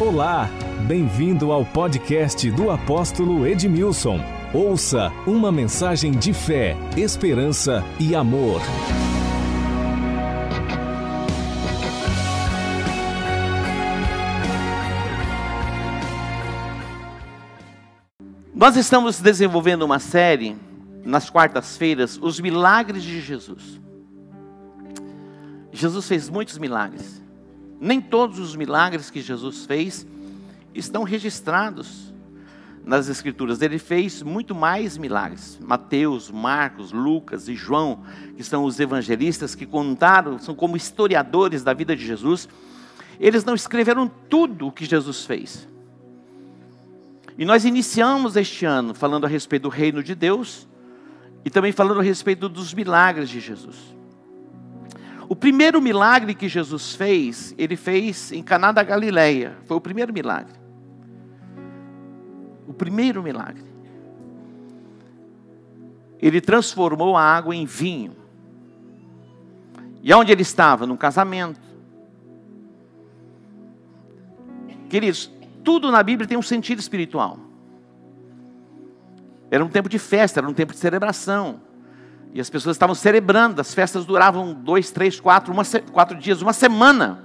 Olá, bem-vindo ao podcast do apóstolo Edmilson. Ouça uma mensagem de fé, esperança e amor. Nós estamos desenvolvendo uma série nas quartas-feiras, os milagres de Jesus. Jesus fez muitos milagres. Nem todos os milagres que Jesus fez estão registrados nas Escrituras. Ele fez muito mais milagres. Mateus, Marcos, Lucas e João, que são os evangelistas que contaram, são como historiadores da vida de Jesus, eles não escreveram tudo o que Jesus fez. E nós iniciamos este ano falando a respeito do reino de Deus e também falando a respeito dos milagres de Jesus. O primeiro milagre que Jesus fez, ele fez em Caná da Galileia. Foi o primeiro milagre. O primeiro milagre. Ele transformou a água em vinho. E onde ele estava? Num casamento. Queridos, tudo na Bíblia tem um sentido espiritual. Era um tempo de festa, era um tempo de celebração. E as pessoas estavam celebrando, as festas duravam dois, três, quatro, uma, quatro dias, uma semana.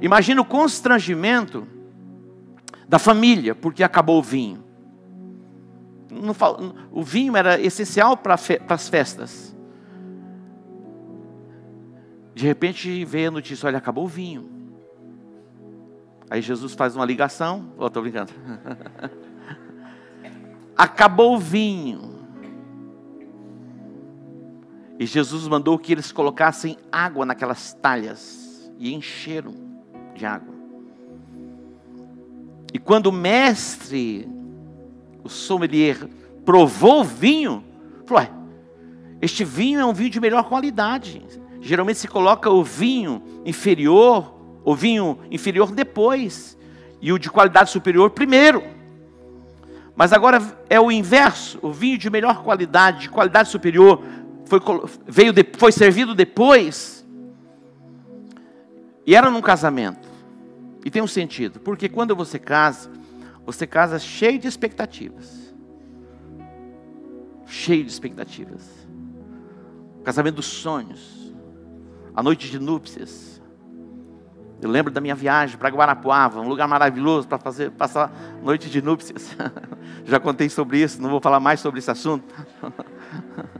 Imagina o constrangimento da família, porque acabou o vinho. o vinho era essencial para as festas. De repente veio a notícia: olha, acabou o vinho. Aí Jesus faz uma ligação. Oh, estou brincando. acabou o vinho. E Jesus mandou que eles colocassem água naquelas talhas e encheram de água. E quando o mestre, o sommelier, provou o vinho, falou: este vinho é um vinho de melhor qualidade. Geralmente se coloca o vinho inferior, o vinho inferior depois, e o de qualidade superior primeiro. Mas agora é o inverso: o vinho de melhor qualidade, de qualidade superior, foi, veio de, foi servido depois. E era num casamento. E tem um sentido, porque quando você casa, você casa cheio de expectativas. Cheio de expectativas. Casamento dos sonhos. A noite de núpcias eu lembro da minha viagem para Guarapuava, um lugar maravilhoso para fazer passar noite de núpcias. Já contei sobre isso, não vou falar mais sobre esse assunto.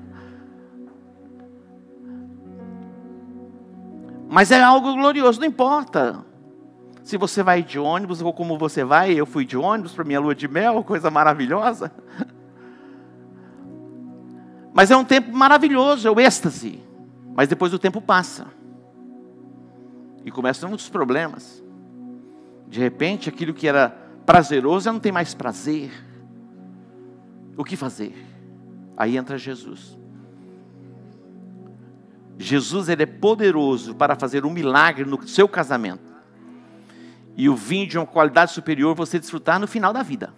Mas é algo glorioso, não importa. Se você vai de ônibus ou como você vai, eu fui de ônibus para minha lua de mel, coisa maravilhosa. Mas é um tempo maravilhoso, é o êxtase. Mas depois o tempo passa. E começam muitos problemas. De repente, aquilo que era prazeroso já não tem mais prazer. O que fazer? Aí entra Jesus. Jesus ele é poderoso para fazer um milagre no seu casamento. E o vinho de uma qualidade superior você desfrutar no final da vida.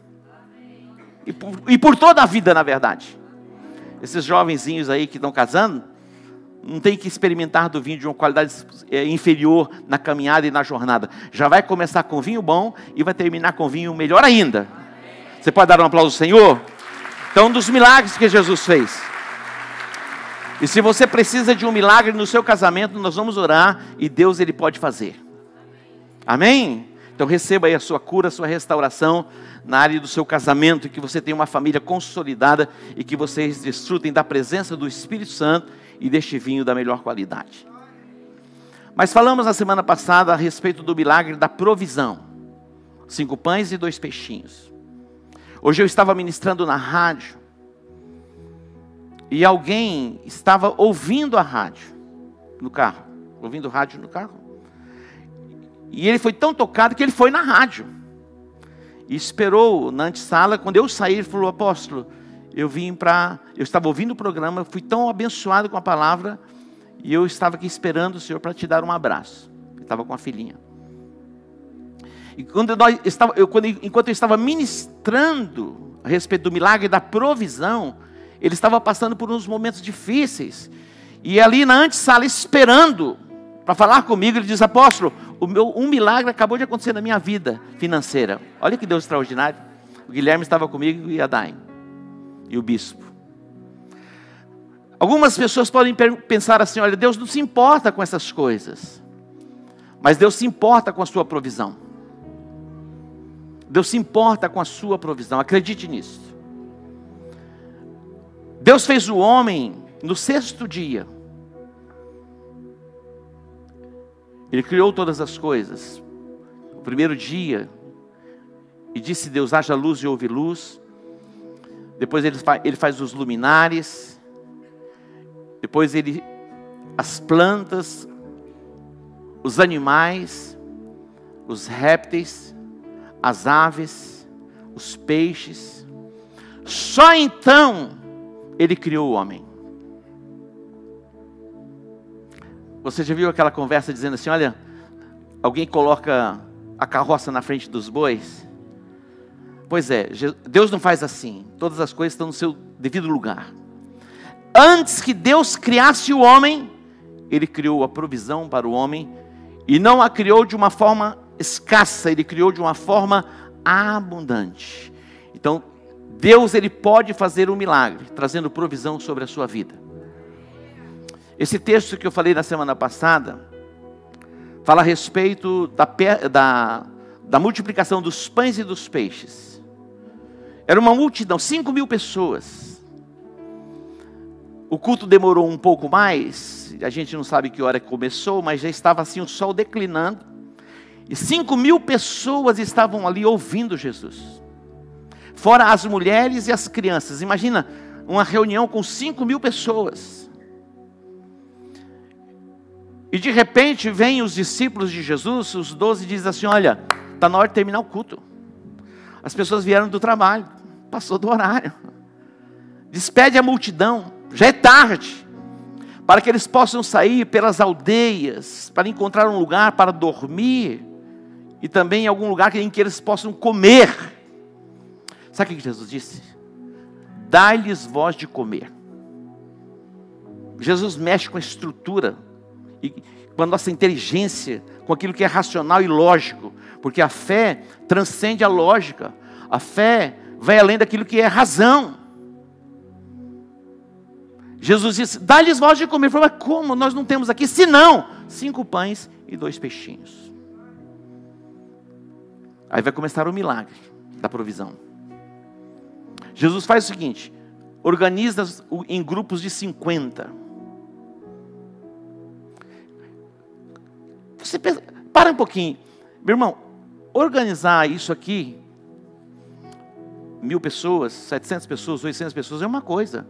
E por, e por toda a vida, na verdade. Esses jovenzinhos aí que estão casando, não tem que experimentar do vinho de uma qualidade é, inferior na caminhada e na jornada. Já vai começar com vinho bom e vai terminar com vinho melhor ainda. Você pode dar um aplauso ao Senhor? Então, um dos milagres que Jesus fez. E se você precisa de um milagre no seu casamento, nós vamos orar e Deus ele pode fazer. Amém? Então receba aí a sua cura, a sua restauração na área do seu casamento, que você tenha uma família consolidada e que vocês desfrutem da presença do Espírito Santo e deste vinho da melhor qualidade. Mas falamos na semana passada a respeito do milagre da provisão: cinco pães e dois peixinhos. Hoje eu estava ministrando na rádio e alguém estava ouvindo a rádio no carro, ouvindo rádio no carro. E ele foi tão tocado que ele foi na rádio. E esperou na antessala, quando eu saí, ele falou: Apóstolo, eu vim para. Eu estava ouvindo o programa, fui tão abençoado com a palavra, e eu estava aqui esperando o Senhor para te dar um abraço. Eu estava com a filhinha. E quando nós estava, eu, quando, enquanto eu estava ministrando a respeito do milagre da provisão, ele estava passando por uns momentos difíceis. E ali na antessala, esperando para falar comigo, ele diz: Apóstolo, o meu, um milagre acabou de acontecer na minha vida financeira. Olha que Deus extraordinário. O Guilherme estava comigo e a Daim. E o bispo. Algumas pessoas podem pensar assim: olha, Deus não se importa com essas coisas. Mas Deus se importa com a sua provisão. Deus se importa com a sua provisão. Acredite nisso. Deus fez o homem no sexto dia. Ele criou todas as coisas. O primeiro dia, e disse Deus: haja luz e houve luz. Depois ele faz, ele faz os luminares. Depois ele as plantas, os animais, os répteis, as aves, os peixes. Só então ele criou o homem. Você já viu aquela conversa dizendo assim: olha, alguém coloca a carroça na frente dos bois? Pois é, Deus não faz assim. Todas as coisas estão no seu devido lugar. Antes que Deus criasse o homem, Ele criou a provisão para o homem e não a criou de uma forma escassa, Ele criou de uma forma abundante. Então, Deus ele pode fazer um milagre, trazendo provisão sobre a sua vida. Esse texto que eu falei na semana passada fala a respeito da, da, da multiplicação dos pães e dos peixes. Era uma multidão, 5 mil pessoas. O culto demorou um pouco mais, a gente não sabe que hora começou, mas já estava assim o sol declinando. E 5 mil pessoas estavam ali ouvindo Jesus fora as mulheres e as crianças. Imagina uma reunião com 5 mil pessoas. E de repente vêm os discípulos de Jesus, os doze, e dizem assim: Olha, está na hora de terminar o culto. As pessoas vieram do trabalho, passou do horário. Despede a multidão, já é tarde, para que eles possam sair pelas aldeias, para encontrar um lugar para dormir, e também algum lugar em que eles possam comer. Sabe o que Jesus disse? Dá-lhes voz de comer. Jesus mexe com a estrutura e com a nossa inteligência, com aquilo que é racional e lógico, porque a fé transcende a lógica, a fé vai além daquilo que é razão. Jesus disse: dá-lhes voz de comer. Falou, mas como? Nós não temos aqui, senão cinco pães e dois peixinhos. Aí vai começar o milagre da provisão. Jesus faz o seguinte: organiza em grupos de 50. Você pensa, para um pouquinho, meu irmão, organizar isso aqui, mil pessoas, 700 pessoas, 800 pessoas, é uma coisa.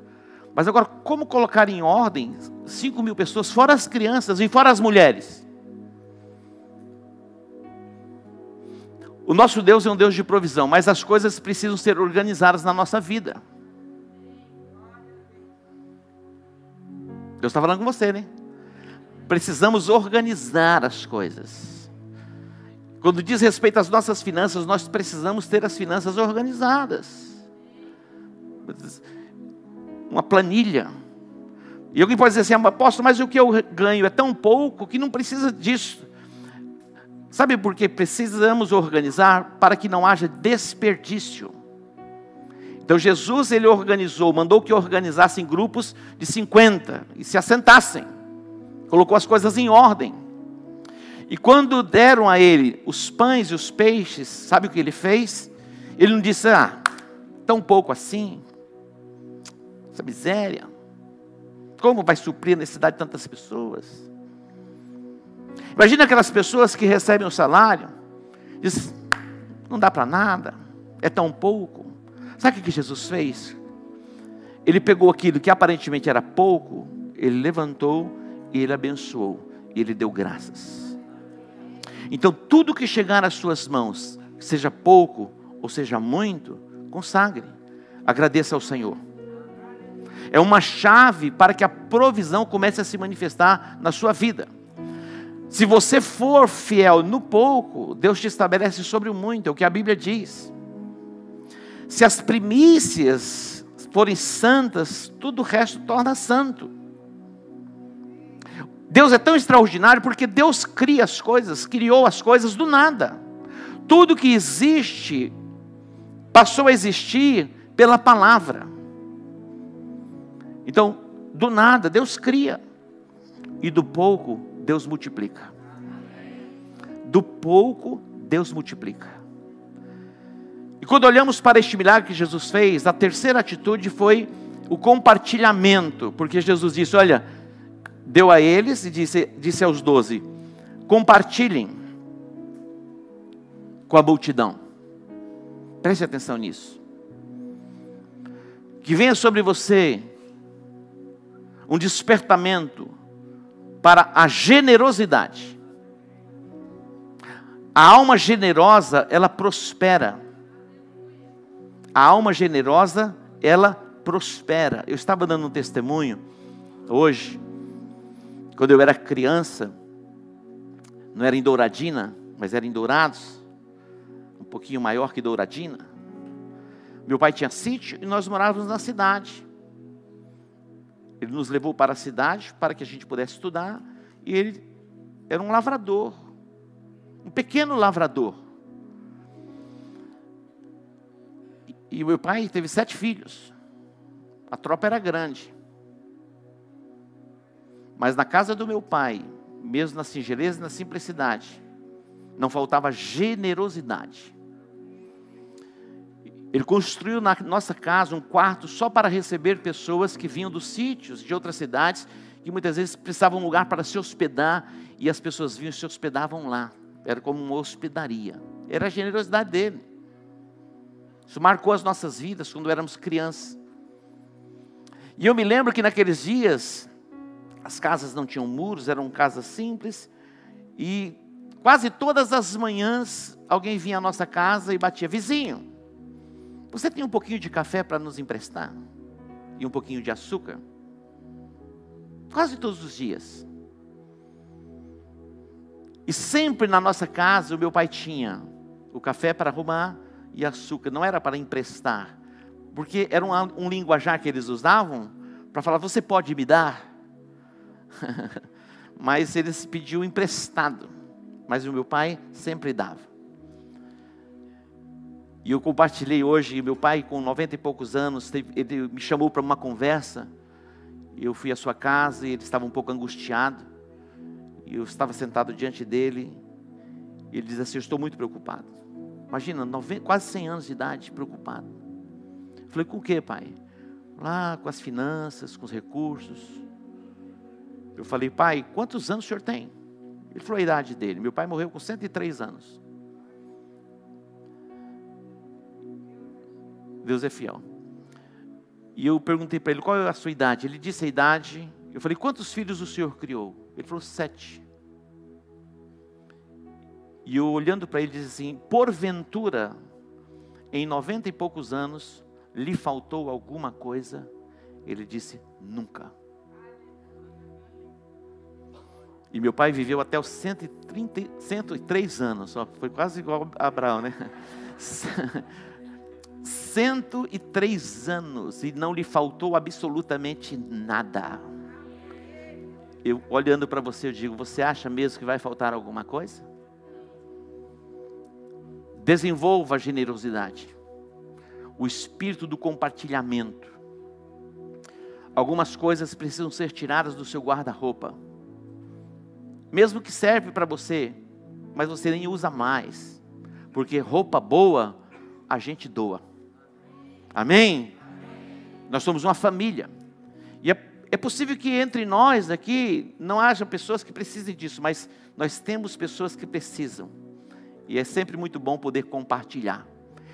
Mas agora, como colocar em ordem 5 mil pessoas, fora as crianças e fora as mulheres? O nosso Deus é um Deus de provisão, mas as coisas precisam ser organizadas na nossa vida. Deus está falando com você, né? Precisamos organizar as coisas. Quando diz respeito às nossas finanças, nós precisamos ter as finanças organizadas. Uma planilha. E alguém pode dizer assim, ah, apóstolo, mas o que eu ganho é tão pouco que não precisa disso. Sabe por que precisamos organizar para que não haja desperdício? Então Jesus ele organizou, mandou que organizassem grupos de 50 e se assentassem. Colocou as coisas em ordem. E quando deram a ele os pães e os peixes, sabe o que ele fez? Ele não disse: "Ah, tão pouco assim. Essa miséria. Como vai suprir a necessidade de tantas pessoas?" Imagina aquelas pessoas que recebem o um salário, diz, não dá para nada, é tão pouco. Sabe o que Jesus fez? Ele pegou aquilo que aparentemente era pouco, ele levantou e ele abençoou, e ele deu graças. Então, tudo que chegar às suas mãos, seja pouco ou seja muito, consagre, agradeça ao Senhor. É uma chave para que a provisão comece a se manifestar na sua vida. Se você for fiel no pouco, Deus te estabelece sobre o muito, é o que a Bíblia diz. Se as primícias forem santas, tudo o resto torna santo. Deus é tão extraordinário porque Deus cria as coisas, criou as coisas do nada. Tudo que existe passou a existir pela palavra. Então, do nada, Deus cria, e do pouco, Deus multiplica. Do pouco, Deus multiplica. E quando olhamos para este milagre que Jesus fez, a terceira atitude foi o compartilhamento, porque Jesus disse: Olha, deu a eles e disse, disse aos doze: compartilhem com a multidão. Preste atenção nisso. Que venha sobre você um despertamento para a generosidade. A alma generosa, ela prospera. A alma generosa, ela prospera. Eu estava dando um testemunho hoje, quando eu era criança, não era em Douradina, mas era em Dourados, um pouquinho maior que Douradina. Meu pai tinha sítio e nós morávamos na cidade. Ele nos levou para a cidade para que a gente pudesse estudar. E ele era um lavrador, um pequeno lavrador. E o meu pai teve sete filhos. A tropa era grande. Mas na casa do meu pai, mesmo na singeleza e na simplicidade, não faltava generosidade. Ele construiu na nossa casa um quarto só para receber pessoas que vinham dos sítios de outras cidades, que muitas vezes precisavam de um lugar para se hospedar, e as pessoas vinham e se hospedavam lá. Era como uma hospedaria. Era a generosidade dele. Isso marcou as nossas vidas quando éramos crianças. E eu me lembro que naqueles dias, as casas não tinham muros, eram casas simples, e quase todas as manhãs alguém vinha à nossa casa e batia: vizinho, você tem um pouquinho de café para nos emprestar? E um pouquinho de açúcar? Quase todos os dias. E sempre na nossa casa o meu pai tinha o café para arrumar e açúcar. Não era para emprestar, porque era um, um linguajar que eles usavam para falar: você pode me dar? Mas eles pediu emprestado. Mas o meu pai sempre dava. E eu compartilhei hoje, meu pai com 90 e poucos anos, ele me chamou para uma conversa. Eu fui à sua casa e ele estava um pouco angustiado. E eu estava sentado diante dele. E ele diz assim: Eu estou muito preocupado. Imagina, 90, quase 100 anos de idade, preocupado. Eu falei: Com o que, pai? Lá com as finanças, com os recursos. Eu falei: Pai, quantos anos o senhor tem? Ele falou a idade dele. Meu pai morreu com 103 anos. Deus é fiel. E eu perguntei para ele qual é a sua idade. Ele disse a idade. Eu falei, quantos filhos o senhor criou? Ele falou, sete. E eu olhando para ele disse assim: porventura, em noventa e poucos anos, lhe faltou alguma coisa? Ele disse: nunca. E meu pai viveu até os 130, 103 anos, só foi quase igual a Abraão, né? 103 anos e não lhe faltou absolutamente nada. Eu olhando para você, eu digo: você acha mesmo que vai faltar alguma coisa? Desenvolva a generosidade, o espírito do compartilhamento. Algumas coisas precisam ser tiradas do seu guarda-roupa, mesmo que serve para você, mas você nem usa mais, porque roupa boa a gente doa. Amém? Nós somos uma família. E é, é possível que entre nós aqui não haja pessoas que precisem disso, mas nós temos pessoas que precisam. E é sempre muito bom poder compartilhar.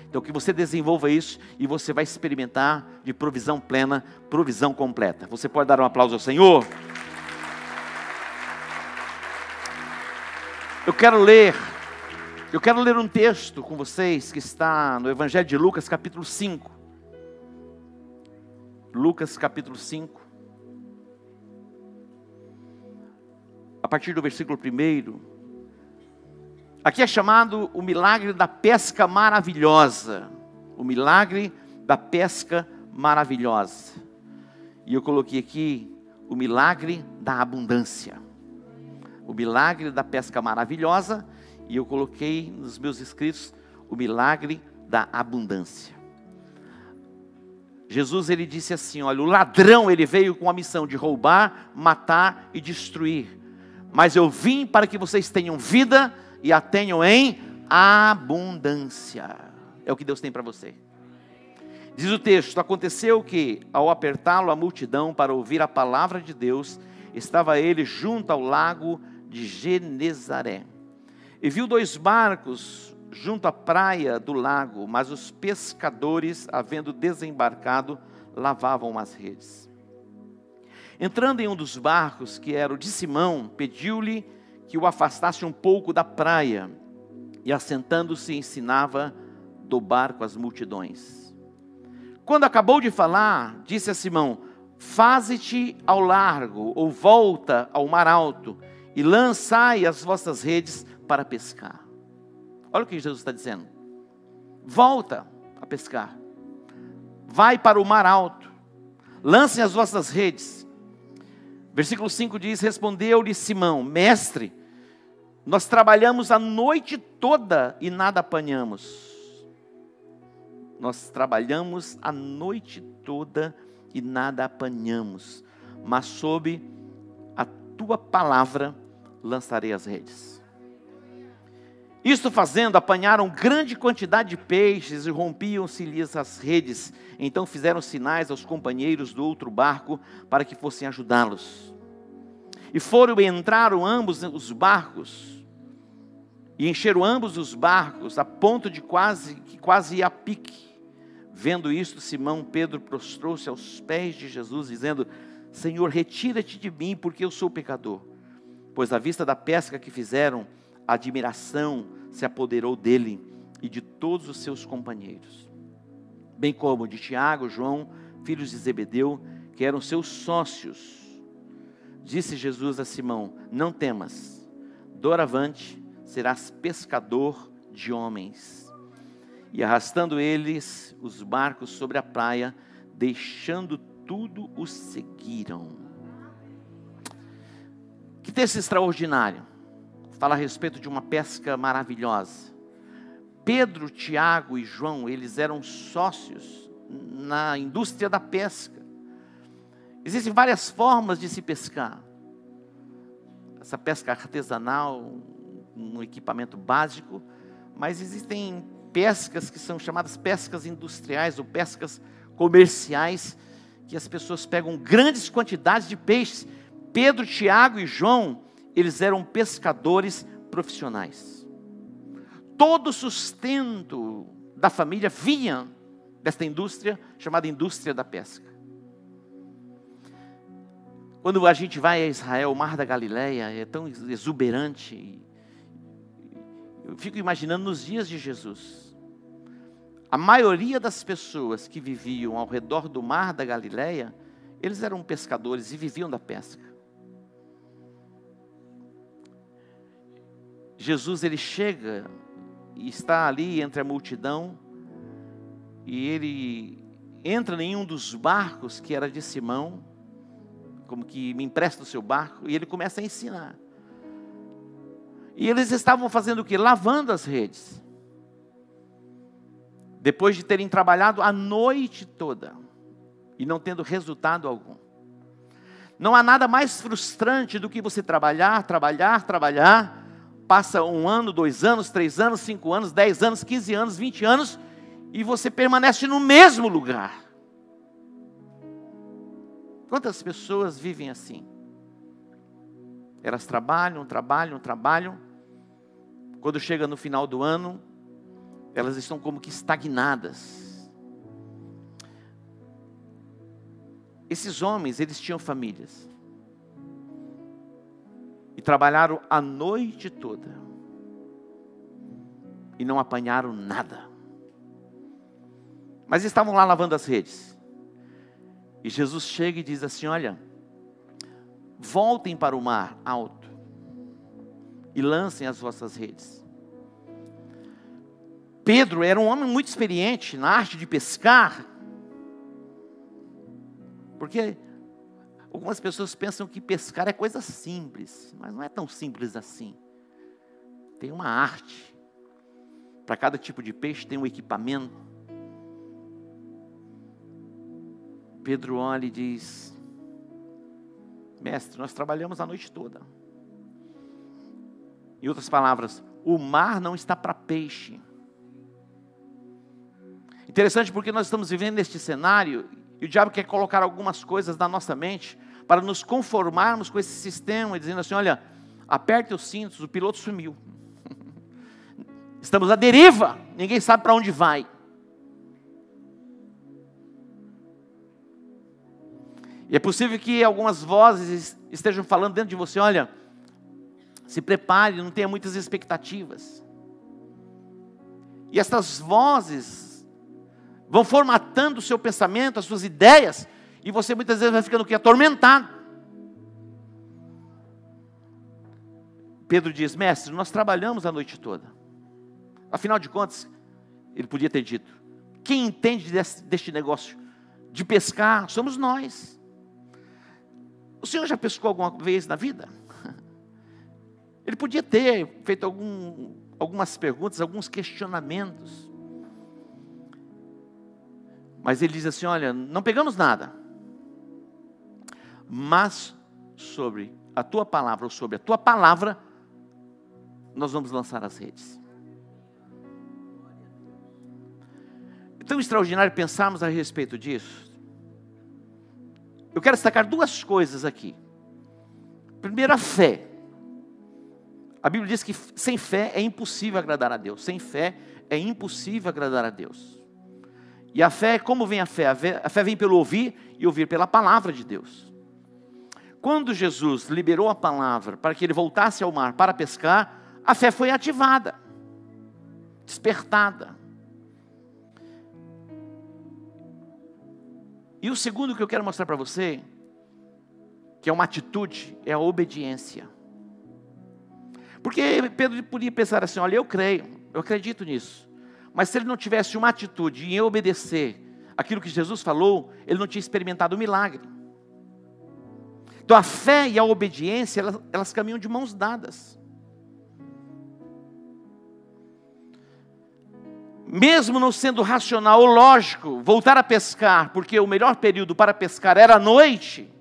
Então que você desenvolva isso e você vai experimentar de provisão plena, provisão completa. Você pode dar um aplauso ao Senhor? Eu quero ler, eu quero ler um texto com vocês que está no Evangelho de Lucas, capítulo 5. Lucas capítulo 5. A partir do versículo 1. Aqui é chamado o milagre da pesca maravilhosa. O milagre da pesca maravilhosa. E eu coloquei aqui o milagre da abundância. o milagre da pesca maravilhosa e eu coloquei nos meus escritos o milagre da abundância. Jesus ele disse assim, olha, o ladrão ele veio com a missão de roubar, matar e destruir. Mas eu vim para que vocês tenham vida e a tenham em abundância. É o que Deus tem para você. Diz o texto: Aconteceu que, ao apertá-lo a multidão para ouvir a palavra de Deus, estava ele junto ao lago de Genezaré. E viu dois barcos junto à praia do lago, mas os pescadores, havendo desembarcado, lavavam as redes. Entrando em um dos barcos, que era o de Simão, pediu-lhe que o afastasse um pouco da praia, e assentando-se ensinava do barco as multidões. Quando acabou de falar, disse a Simão: Faze-te ao largo, ou volta ao mar alto, e lançai as vossas redes para pescar. Olha o que Jesus está dizendo. Volta a pescar. Vai para o mar alto. Lancem as vossas redes. Versículo 5 diz: Respondeu-lhe Simão, mestre, nós trabalhamos a noite toda e nada apanhamos. Nós trabalhamos a noite toda e nada apanhamos, mas sob a tua palavra lançarei as redes. Isto fazendo, apanharam grande quantidade de peixes e rompiam-se-lhes as redes. Então fizeram sinais aos companheiros do outro barco para que fossem ajudá-los. E foram e entraram ambos os barcos e encheram ambos os barcos a ponto de quase que quase ia a pique. Vendo isto, Simão Pedro prostrou-se aos pés de Jesus, dizendo: Senhor, retira-te de mim, porque eu sou pecador. Pois à vista da pesca que fizeram, a admiração se apoderou dele e de todos os seus companheiros, bem como de Tiago, João, filhos de Zebedeu, que eram seus sócios. Disse Jesus a Simão: Não temas, doravante serás pescador de homens. E arrastando eles os barcos sobre a praia, deixando tudo, os seguiram. Que texto extraordinário fala a respeito de uma pesca maravilhosa. Pedro, Tiago e João, eles eram sócios na indústria da pesca. Existem várias formas de se pescar. Essa pesca artesanal, um equipamento básico, mas existem pescas que são chamadas pescas industriais ou pescas comerciais, que as pessoas pegam grandes quantidades de peixes. Pedro, Tiago e João, eles eram pescadores profissionais. Todo o sustento da família vinha desta indústria chamada indústria da pesca. Quando a gente vai a Israel, o Mar da Galileia é tão exuberante. Eu fico imaginando nos dias de Jesus. A maioria das pessoas que viviam ao redor do Mar da Galileia, eles eram pescadores e viviam da pesca. Jesus ele chega e está ali entre a multidão e ele entra em um dos barcos que era de Simão, como que me empresta o seu barco, e ele começa a ensinar. E eles estavam fazendo o que? Lavando as redes. Depois de terem trabalhado a noite toda e não tendo resultado algum. Não há nada mais frustrante do que você trabalhar, trabalhar, trabalhar passa um ano, dois anos, três anos, cinco anos, dez anos, quinze anos, vinte anos, e você permanece no mesmo lugar. Quantas pessoas vivem assim? Elas trabalham, trabalham, trabalham. Quando chega no final do ano, elas estão como que estagnadas. Esses homens, eles tinham famílias trabalharam a noite toda e não apanharam nada. Mas estavam lá lavando as redes. E Jesus chega e diz assim: Olha, voltem para o mar alto e lancem as vossas redes. Pedro era um homem muito experiente na arte de pescar, porque Algumas pessoas pensam que pescar é coisa simples, mas não é tão simples assim. Tem uma arte. Para cada tipo de peixe tem um equipamento. Pedro olha e diz: Mestre, nós trabalhamos a noite toda. Em outras palavras, o mar não está para peixe. Interessante porque nós estamos vivendo neste cenário e o diabo quer colocar algumas coisas na nossa mente para nos conformarmos com esse sistema, dizendo assim: olha, aperte os cintos, o piloto sumiu. Estamos à deriva, ninguém sabe para onde vai. E é possível que algumas vozes estejam falando dentro de você: olha, se prepare, não tenha muitas expectativas. E essas vozes vão formatando o seu pensamento, as suas ideias, e você muitas vezes vai ficando o que? Atormentado. Pedro diz: Mestre, nós trabalhamos a noite toda. Afinal de contas, ele podia ter dito: Quem entende desse, deste negócio de pescar somos nós. O senhor já pescou alguma vez na vida? Ele podia ter feito algum, algumas perguntas, alguns questionamentos. Mas ele diz assim: Olha, não pegamos nada mas sobre a tua palavra ou sobre a tua palavra, nós vamos lançar as redes. É tão extraordinário pensarmos a respeito disso. Eu quero destacar duas coisas aqui. Primeiro, a fé. A Bíblia diz que sem fé é impossível agradar a Deus. Sem fé é impossível agradar a Deus. E a fé, como vem a fé? A fé, a fé vem pelo ouvir e ouvir pela palavra de Deus. Quando Jesus liberou a palavra para que ele voltasse ao mar para pescar, a fé foi ativada, despertada. E o segundo que eu quero mostrar para você, que é uma atitude, é a obediência. Porque Pedro podia pensar assim: olha, eu creio, eu acredito nisso. Mas se ele não tivesse uma atitude em obedecer aquilo que Jesus falou, ele não tinha experimentado o milagre. Então a fé e a obediência, elas, elas caminham de mãos dadas. Mesmo não sendo racional ou lógico voltar a pescar, porque o melhor período para pescar era a noite,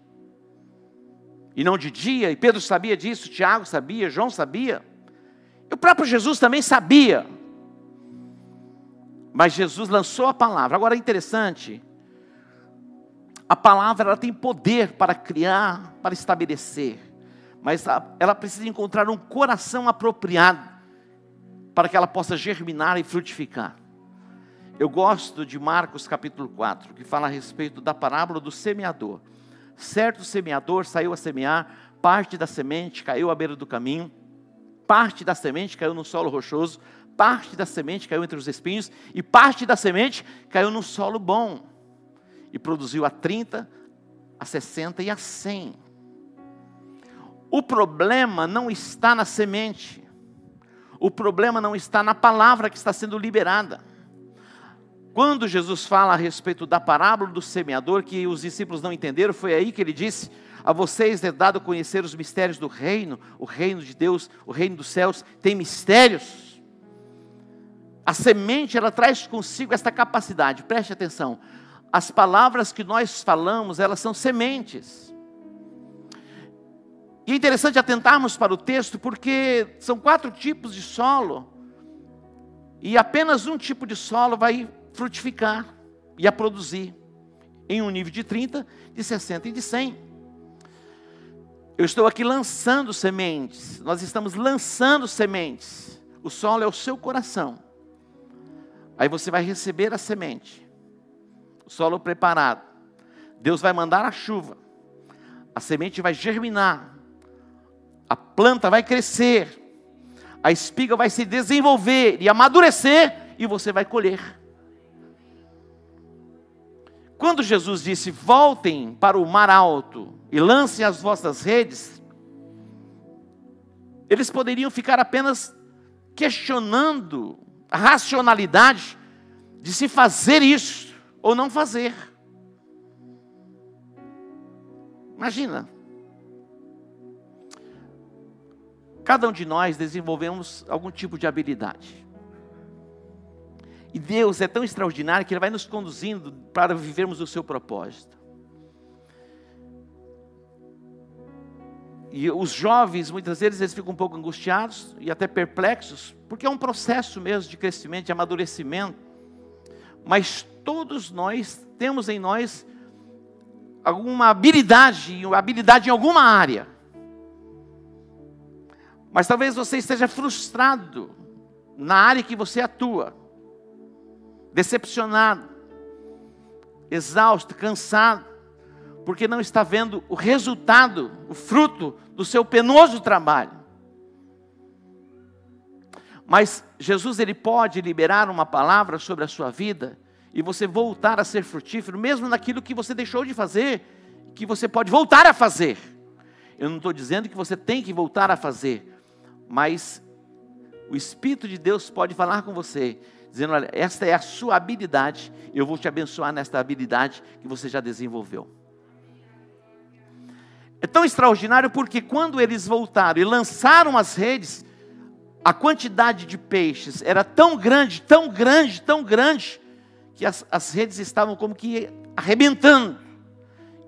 e não de dia, e Pedro sabia disso, Tiago sabia, João sabia, e o próprio Jesus também sabia. Mas Jesus lançou a palavra. Agora é interessante a palavra ela tem poder para criar, para estabelecer, mas ela precisa encontrar um coração apropriado para que ela possa germinar e frutificar. Eu gosto de Marcos capítulo 4, que fala a respeito da parábola do semeador. Certo semeador saiu a semear, parte da semente caiu à beira do caminho, parte da semente caiu no solo rochoso, parte da semente caiu entre os espinhos e parte da semente caiu no solo bom e produziu a 30, a 60 e a 100. O problema não está na semente. O problema não está na palavra que está sendo liberada. Quando Jesus fala a respeito da parábola do semeador, que os discípulos não entenderam, foi aí que ele disse: A vocês é dado conhecer os mistérios do reino, o reino de Deus, o reino dos céus, tem mistérios. A semente, ela traz consigo esta capacidade, preste atenção, as palavras que nós falamos, elas são sementes. E é interessante atentarmos para o texto, porque são quatro tipos de solo, e apenas um tipo de solo vai frutificar e a produzir, em um nível de 30, de 60 e de 100. Eu estou aqui lançando sementes, nós estamos lançando sementes. O solo é o seu coração. Aí você vai receber a semente solo preparado. Deus vai mandar a chuva, a semente vai germinar, a planta vai crescer, a espiga vai se desenvolver e amadurecer, e você vai colher. Quando Jesus disse: Voltem para o mar alto e lancem as vossas redes, eles poderiam ficar apenas questionando a racionalidade de se fazer isso ou não fazer. Imagina. Cada um de nós desenvolvemos algum tipo de habilidade. E Deus é tão extraordinário que Ele vai nos conduzindo para vivermos o seu propósito. E os jovens, muitas vezes, eles ficam um pouco angustiados e até perplexos, porque é um processo mesmo de crescimento, de amadurecimento. Mas todos nós temos em nós alguma habilidade, habilidade em alguma área. Mas talvez você esteja frustrado na área que você atua, decepcionado, exausto, cansado porque não está vendo o resultado, o fruto do seu penoso trabalho. Mas Jesus ele pode liberar uma palavra sobre a sua vida e você voltar a ser frutífero, mesmo naquilo que você deixou de fazer, que você pode voltar a fazer. Eu não estou dizendo que você tem que voltar a fazer, mas o Espírito de Deus pode falar com você, dizendo: olha, esta é a sua habilidade, eu vou te abençoar nesta habilidade que você já desenvolveu. É tão extraordinário porque quando eles voltaram e lançaram as redes, a quantidade de peixes era tão grande, tão grande, tão grande, que as, as redes estavam como que arrebentando.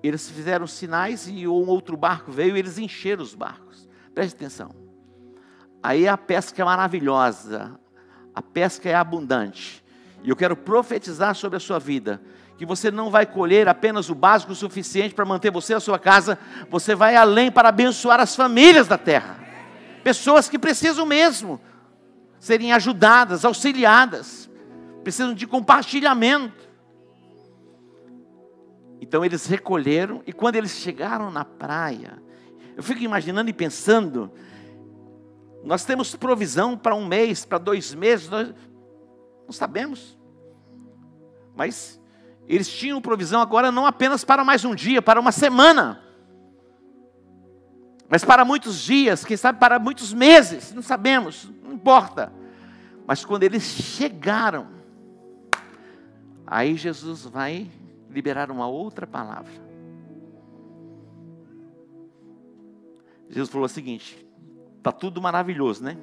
Eles fizeram sinais e um outro barco veio e eles encheram os barcos. Preste atenção. Aí a pesca é maravilhosa, a pesca é abundante. E eu quero profetizar sobre a sua vida que você não vai colher apenas o básico suficiente para manter você e a sua casa, você vai além para abençoar as famílias da terra. Pessoas que precisam mesmo serem ajudadas, auxiliadas, precisam de compartilhamento. Então eles recolheram e quando eles chegaram na praia, eu fico imaginando e pensando, nós temos provisão para um mês, para dois meses, nós não sabemos. Mas eles tinham provisão agora não apenas para mais um dia, para uma semana, mas para muitos dias, quem sabe para muitos meses, não sabemos, não importa. Mas quando eles chegaram, aí Jesus vai liberar uma outra palavra. Jesus falou o seguinte: está tudo maravilhoso, né?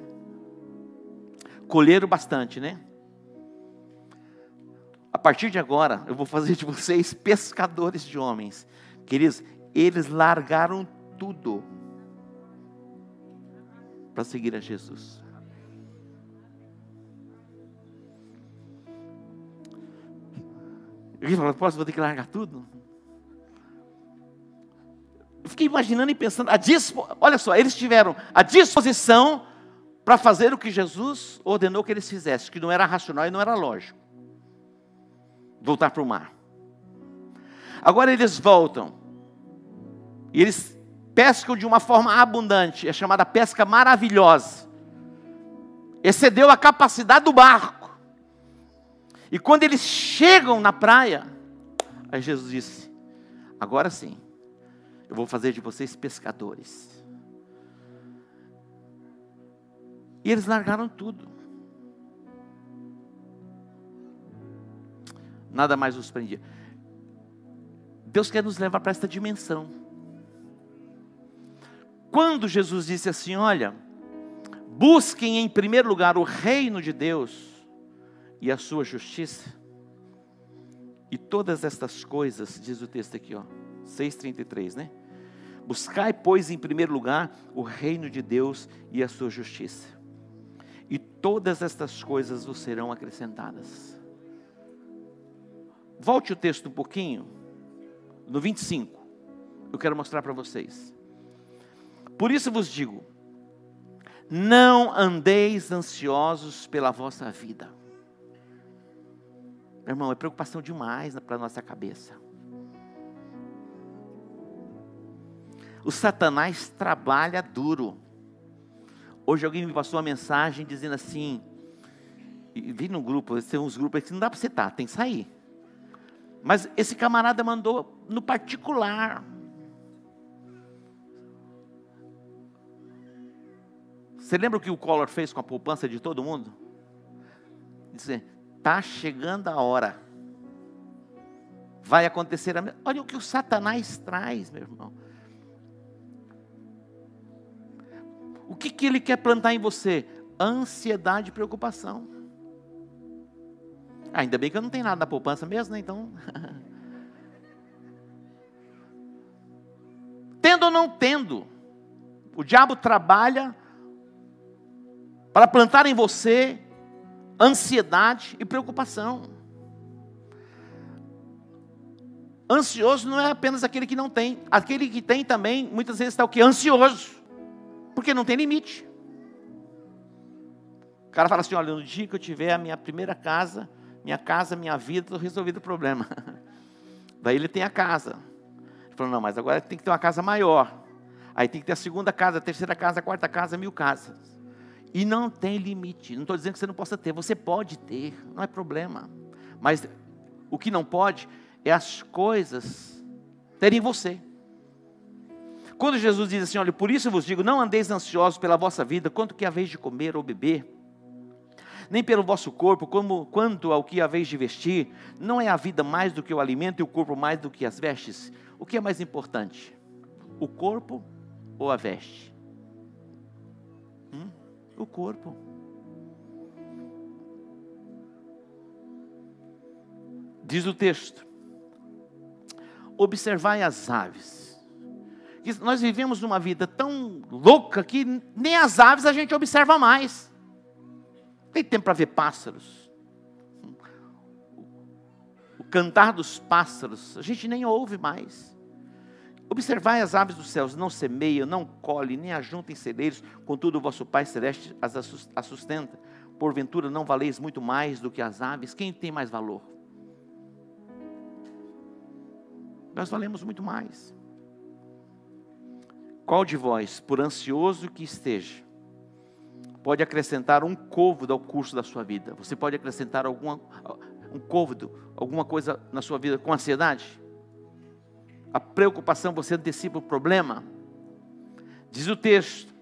Colheram bastante, né? A partir de agora, eu vou fazer de vocês pescadores de homens. Queridos, eles largaram tudo para seguir a Jesus. Eu falou, posso, vou ter que largar tudo? Eu fiquei imaginando e pensando, a dispo... olha só, eles tiveram a disposição para fazer o que Jesus ordenou que eles fizessem, que não era racional e não era lógico voltar para o mar. Agora eles voltam. E eles pescam de uma forma abundante, é chamada pesca maravilhosa. Excedeu a capacidade do barco. E quando eles chegam na praia, aí Jesus disse: Agora sim, eu vou fazer de vocês pescadores. E eles largaram tudo. nada mais nos prendia. Deus quer nos levar para esta dimensão. Quando Jesus disse assim: Olha, busquem em primeiro lugar o reino de Deus e a sua justiça, e todas estas coisas, diz o texto aqui, ó, 6,33, né? Buscai, pois, em primeiro lugar o reino de Deus e a sua justiça, e todas estas coisas vos serão acrescentadas. Volte o texto um pouquinho, no 25. Eu quero mostrar para vocês. Por isso vos digo: não andeis ansiosos pela vossa vida. Meu irmão, é preocupação demais para a nossa cabeça. O Satanás trabalha duro. Hoje alguém me passou uma mensagem dizendo assim, e vi num grupo, tem uns grupos que não dá para estar, tem que sair. Mas esse camarada mandou no particular. Você lembra o que o Collor fez com a poupança de todo mundo? Dizer, Está chegando a hora. Vai acontecer a mesma. Olha o que o Satanás traz, meu irmão. O que, que ele quer plantar em você? Ansiedade e preocupação. Ah, ainda bem que eu não tenho nada na poupança mesmo, né? Então. tendo ou não tendo, o diabo trabalha para plantar em você ansiedade e preocupação. Ansioso não é apenas aquele que não tem, aquele que tem também, muitas vezes está o que? Ansioso, porque não tem limite. O cara fala assim: olha, no dia que eu tiver a minha primeira casa, minha casa, minha vida, estou resolvido o problema. Daí ele tem a casa. Ele falou: não, mas agora tem que ter uma casa maior. Aí tem que ter a segunda casa, a terceira casa, a quarta casa, mil casas. E não tem limite. Não estou dizendo que você não possa ter, você pode ter, não é problema. Mas o que não pode é as coisas terem você. Quando Jesus diz assim: olha, por isso eu vos digo, não andeis ansiosos pela vossa vida, quanto que a vez de comer ou beber, nem pelo vosso corpo, como quanto ao que a vez de vestir, não é a vida mais do que o alimento e o corpo mais do que as vestes? O que é mais importante? O corpo ou a veste? O corpo. Diz o texto: observai as aves. Nós vivemos uma vida tão louca que nem as aves a gente observa mais. Tem tempo para ver pássaros. O cantar dos pássaros, a gente nem ouve mais. Observai as aves dos céus, não semeiam, não colhem, nem ajuntam em celeiros, contudo o vosso Pai Celeste as sustenta. Porventura não valeis muito mais do que as aves? Quem tem mais valor? nós valemos muito mais. Qual de vós, por ansioso que esteja, pode acrescentar um côvado ao curso da sua vida? Você pode acrescentar alguma, um côvado, alguma coisa na sua vida com ansiedade? A preocupação, você antecipa o problema? Diz o texto: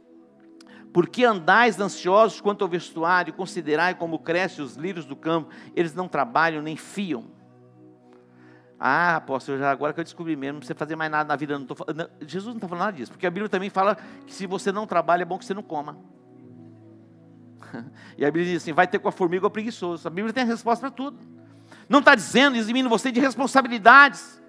porque andais ansiosos quanto ao vestuário, considerai como crescem os lírios do campo, eles não trabalham nem fiam. Ah, apóstolo, já agora que eu descobri mesmo, não precisa fazer mais nada na vida. Não tô, não, Jesus não está falando nada disso, porque a Bíblia também fala que se você não trabalha, é bom que você não coma. E a Bíblia diz assim: vai ter com a formiga ou preguiçoso. A Bíblia tem a resposta para tudo. Não está dizendo, eximindo você de responsabilidades,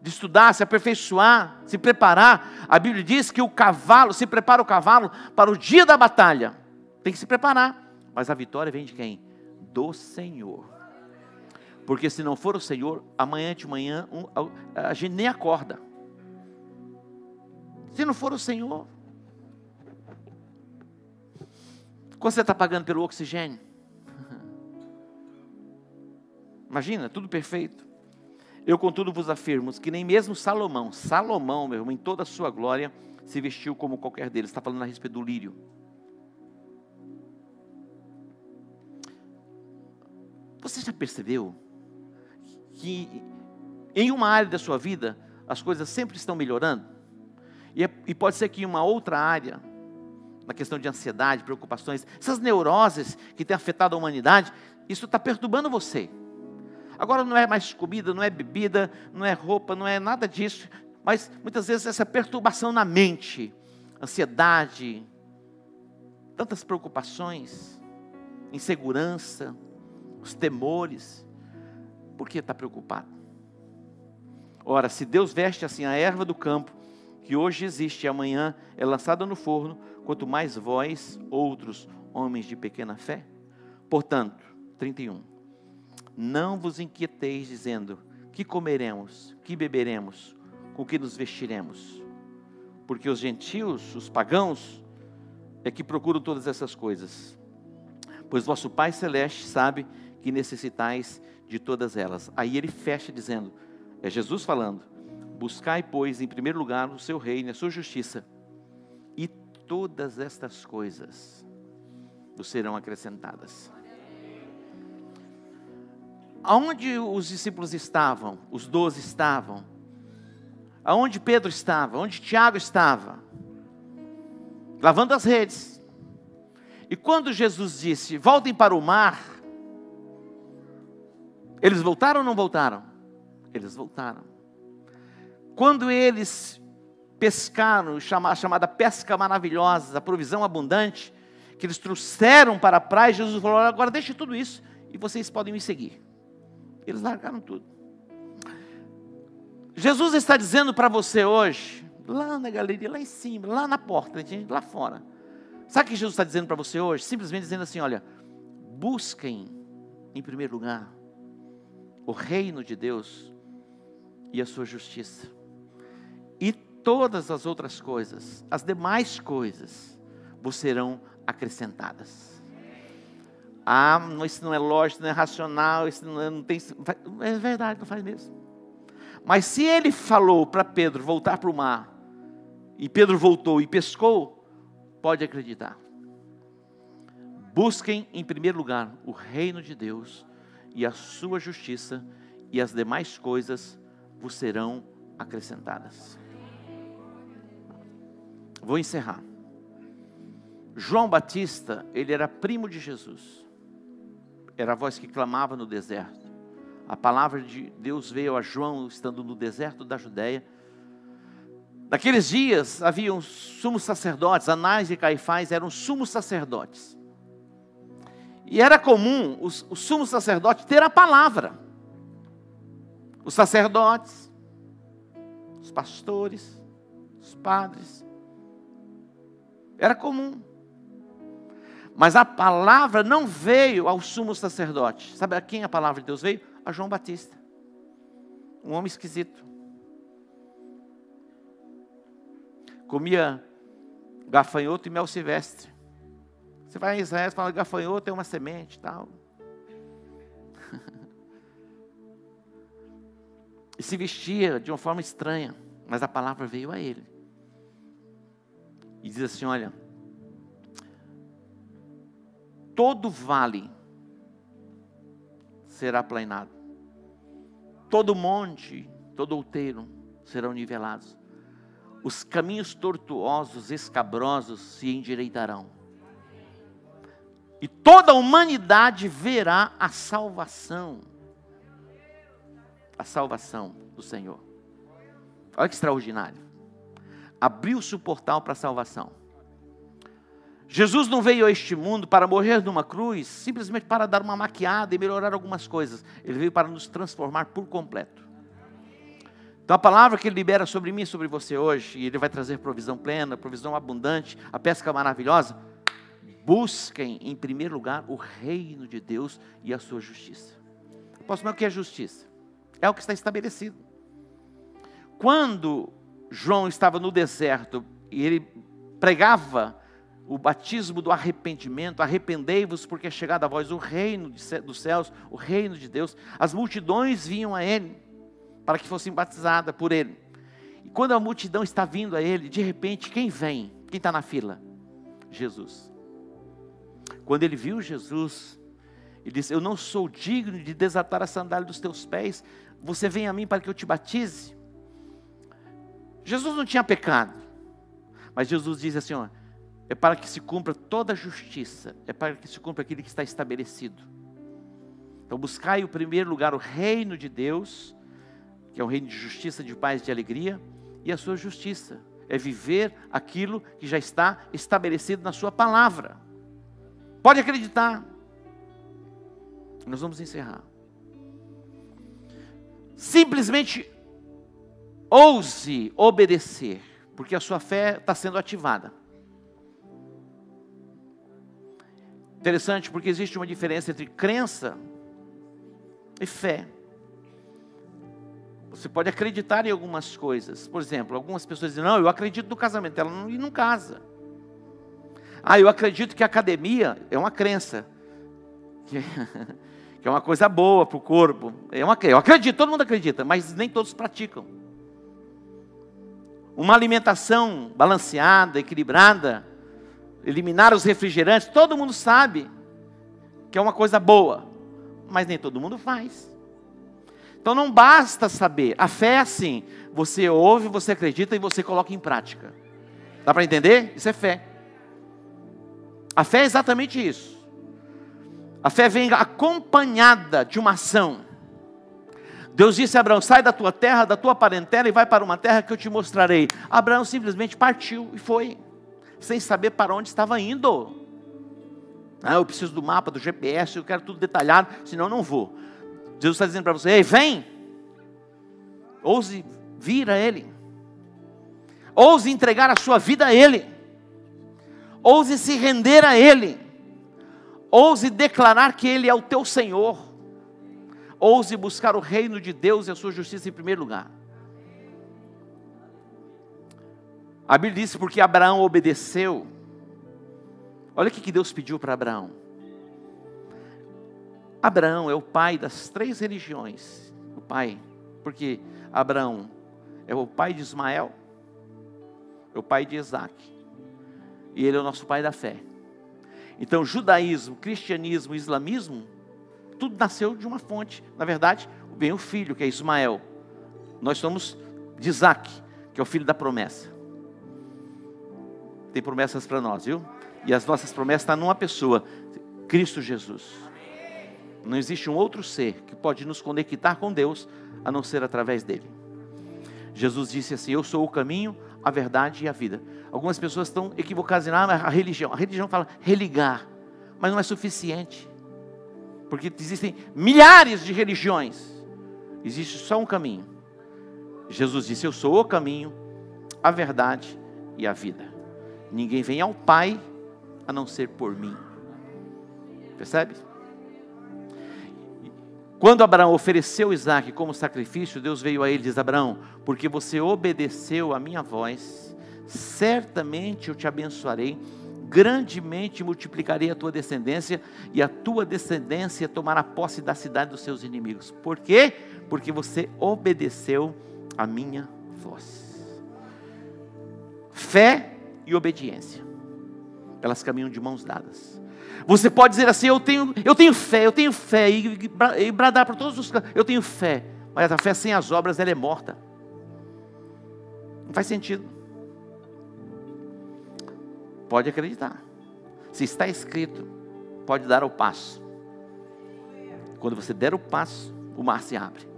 de estudar, se aperfeiçoar, se preparar. A Bíblia diz que o cavalo, se prepara o cavalo para o dia da batalha. Tem que se preparar. Mas a vitória vem de quem? Do Senhor. Porque se não for o Senhor, amanhã de manhã um, a, a gente nem acorda. Se não for o Senhor, quanto você está pagando pelo oxigênio? Imagina, tudo perfeito. Eu, contudo, vos afirmo que nem mesmo Salomão, Salomão, meu irmão, em toda a sua glória, se vestiu como qualquer deles. Está falando a respeito do lírio. Você já percebeu que em uma área da sua vida as coisas sempre estão melhorando, e, é, e pode ser que em uma outra área, na questão de ansiedade, preocupações, essas neuroses que têm afetado a humanidade, isso está perturbando você. Agora não é mais comida, não é bebida, não é roupa, não é nada disso, mas muitas vezes essa perturbação na mente, ansiedade, tantas preocupações, insegurança, os temores, por que está preocupado? Ora, se Deus veste assim a erva do campo, que hoje existe e amanhã é lançada no forno, quanto mais vós, outros homens de pequena fé. Portanto, 31. Não vos inquieteis dizendo: que comeremos, que beberemos, com que nos vestiremos? Porque os gentios, os pagãos, é que procuram todas essas coisas. Pois vosso Pai Celeste sabe que necessitais de todas elas. Aí ele fecha dizendo: é Jesus falando, buscai, pois, em primeiro lugar o seu reino, a sua justiça, e todas estas coisas vos serão acrescentadas. Aonde os discípulos estavam, os doze estavam, aonde Pedro estava, onde Tiago estava, lavando as redes. E quando Jesus disse: Voltem para o mar, eles voltaram ou não voltaram? Eles voltaram. Quando eles pescaram, a chamada pesca maravilhosa, a provisão abundante, que eles trouxeram para a praia, Jesus falou: agora deixe tudo isso e vocês podem me seguir. Eles largaram tudo. Jesus está dizendo para você hoje, lá na galeria, lá em cima, lá na porta, lá fora. Sabe o que Jesus está dizendo para você hoje? Simplesmente dizendo assim: olha, busquem em primeiro lugar o reino de Deus e a sua justiça. E todas as outras coisas, as demais coisas, vos serão acrescentadas. Ah, isso não é lógico, não é racional, isso não, é, não tem. É verdade, não faz mesmo. Mas se ele falou para Pedro voltar para o mar, e Pedro voltou e pescou, pode acreditar. Busquem em primeiro lugar o reino de Deus e a sua justiça, e as demais coisas vos serão acrescentadas. Vou encerrar. João Batista, ele era primo de Jesus. Era a voz que clamava no deserto. A palavra de Deus veio a João estando no deserto da Judéia. Naqueles dias haviam sumos sacerdotes, Anás e Caifás eram sumos sacerdotes. E era comum os, os sumos sacerdotes ter a palavra. Os sacerdotes, os pastores, os padres. Era comum. Mas a palavra não veio ao sumo sacerdote. Sabe a quem a palavra de Deus veio? A João Batista. Um homem esquisito. Comia gafanhoto e mel silvestre. Você vai em Israel e fala, gafanhoto é uma semente e tal. e se vestia de uma forma estranha, mas a palavra veio a ele. E diz assim: olha, todo vale será planado, todo monte, todo outeiro serão nivelados, os caminhos tortuosos, escabrosos se endireitarão, e toda a humanidade verá a salvação, a salvação do Senhor. Olha que extraordinário. Abriu-se o portal para a salvação. Jesus não veio a este mundo para morrer numa cruz, simplesmente para dar uma maquiada e melhorar algumas coisas. Ele veio para nos transformar por completo. Então a palavra que ele libera sobre mim e sobre você hoje, e ele vai trazer provisão plena, provisão abundante, a pesca maravilhosa. Busquem em primeiro lugar o reino de Deus e a sua justiça. Posso falar o que é justiça? É o que está estabelecido. Quando João estava no deserto e ele pregava o batismo do arrependimento, arrependei-vos porque é chegada a vós o reino dos céus, o reino de Deus. As multidões vinham a ele para que fossem batizadas por ele. E quando a multidão está vindo a ele, de repente, quem vem? Quem está na fila? Jesus. Quando ele viu Jesus, ele disse: Eu não sou digno de desatar a sandália dos teus pés, você vem a mim para que eu te batize. Jesus não tinha pecado, mas Jesus diz assim: ó, é para que se cumpra toda a justiça, é para que se cumpra aquilo que está estabelecido. Então, buscai o primeiro lugar o reino de Deus, que é um reino de justiça, de paz, de alegria, e a sua justiça é viver aquilo que já está estabelecido na sua palavra. Pode acreditar. Nós vamos encerrar. Simplesmente ouse obedecer, porque a sua fé está sendo ativada. Interessante porque existe uma diferença entre crença e fé. Você pode acreditar em algumas coisas. Por exemplo, algumas pessoas dizem: Não, eu acredito no casamento. Ela não, e não casa. Ah, eu acredito que a academia é uma crença. Que, que é uma coisa boa para o corpo. É uma, eu acredito, todo mundo acredita, mas nem todos praticam. Uma alimentação balanceada, equilibrada, eliminar os refrigerantes, todo mundo sabe que é uma coisa boa, mas nem todo mundo faz. Então não basta saber, a fé é assim: você ouve, você acredita e você coloca em prática. Dá para entender? Isso é fé. A fé é exatamente isso. A fé vem acompanhada de uma ação. Deus disse a Abraão: sai da tua terra, da tua parentela e vai para uma terra que eu te mostrarei. Abraão simplesmente partiu e foi, sem saber para onde estava indo. Ah, eu preciso do mapa, do GPS, eu quero tudo detalhado, senão não vou. Jesus está dizendo para você: ei, vem, ouse vir a Ele, ouse entregar a sua vida a Ele, ouse se render a Ele, ouse declarar que Ele é o teu Senhor, ouse buscar o reino de Deus e a sua justiça em primeiro lugar. A Bíblia diz porque Abraão obedeceu. Olha o que Deus pediu para Abraão. Abraão é o pai das três religiões. O pai, porque Abraão é o pai de Ismael, é o pai de Isaac, e ele é o nosso pai da fé. Então, judaísmo, cristianismo, islamismo, tudo nasceu de uma fonte. Na verdade, vem o filho, que é Ismael. Nós somos de Isaac, que é o filho da promessa. Tem promessas para nós, viu? E as nossas promessas estão numa pessoa, Cristo Jesus. Não existe um outro ser que pode nos conectar com Deus a não ser através dele. Jesus disse assim: Eu sou o caminho, a verdade e a vida. Algumas pessoas estão equivocadas em ah, a religião. A religião fala religar, mas não é suficiente. Porque existem milhares de religiões. Existe só um caminho. Jesus disse: Eu sou o caminho, a verdade e a vida. Ninguém vem ao Pai a não ser por mim. Percebe? Quando Abraão ofereceu Isaac como sacrifício, Deus veio a ele e diz: Abraão, porque você obedeceu a minha voz, certamente eu te abençoarei, grandemente multiplicarei a tua descendência, e a tua descendência tomará posse da cidade dos seus inimigos. Por quê? Porque você obedeceu a minha voz. Fé e obediência, elas caminham de mãos dadas. Você pode dizer assim: eu tenho, eu tenho fé, eu tenho fé, e, e bradar para todos os eu tenho fé. Mas a fé sem as obras, ela é morta. Não faz sentido. Pode acreditar. Se está escrito, pode dar o passo. Quando você der o passo, o mar se abre.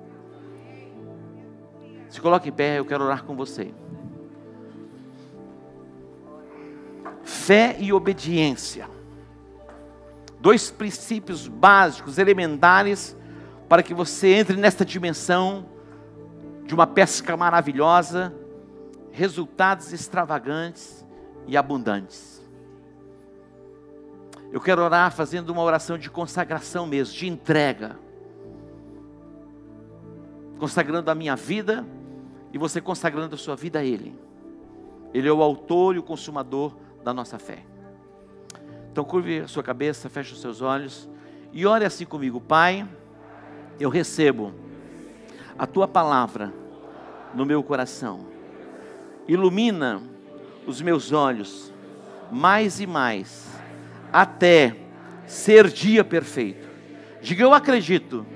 Se coloque em pé, eu quero orar com você. Fé e obediência dois princípios básicos, elementares, para que você entre nesta dimensão de uma pesca maravilhosa, resultados extravagantes e abundantes. Eu quero orar fazendo uma oração de consagração mesmo, de entrega. Consagrando a minha vida e você consagrando a sua vida a Ele. Ele é o autor e o consumador da nossa fé. Então curve a sua cabeça, feche os seus olhos e ore assim comigo, Pai. Eu recebo a tua palavra no meu coração. Ilumina os meus olhos mais e mais até ser dia perfeito. Diga eu acredito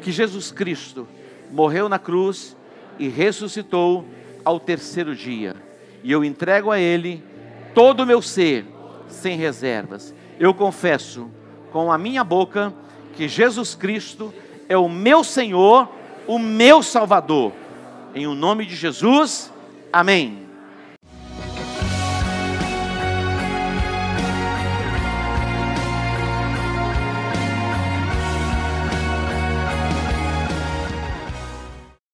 que Jesus Cristo morreu na cruz e ressuscitou ao terceiro dia. E eu entrego a ele todo o meu ser sem reservas. Eu confesso com a minha boca que Jesus Cristo é o meu Senhor, o meu Salvador. Em o nome de Jesus, amém.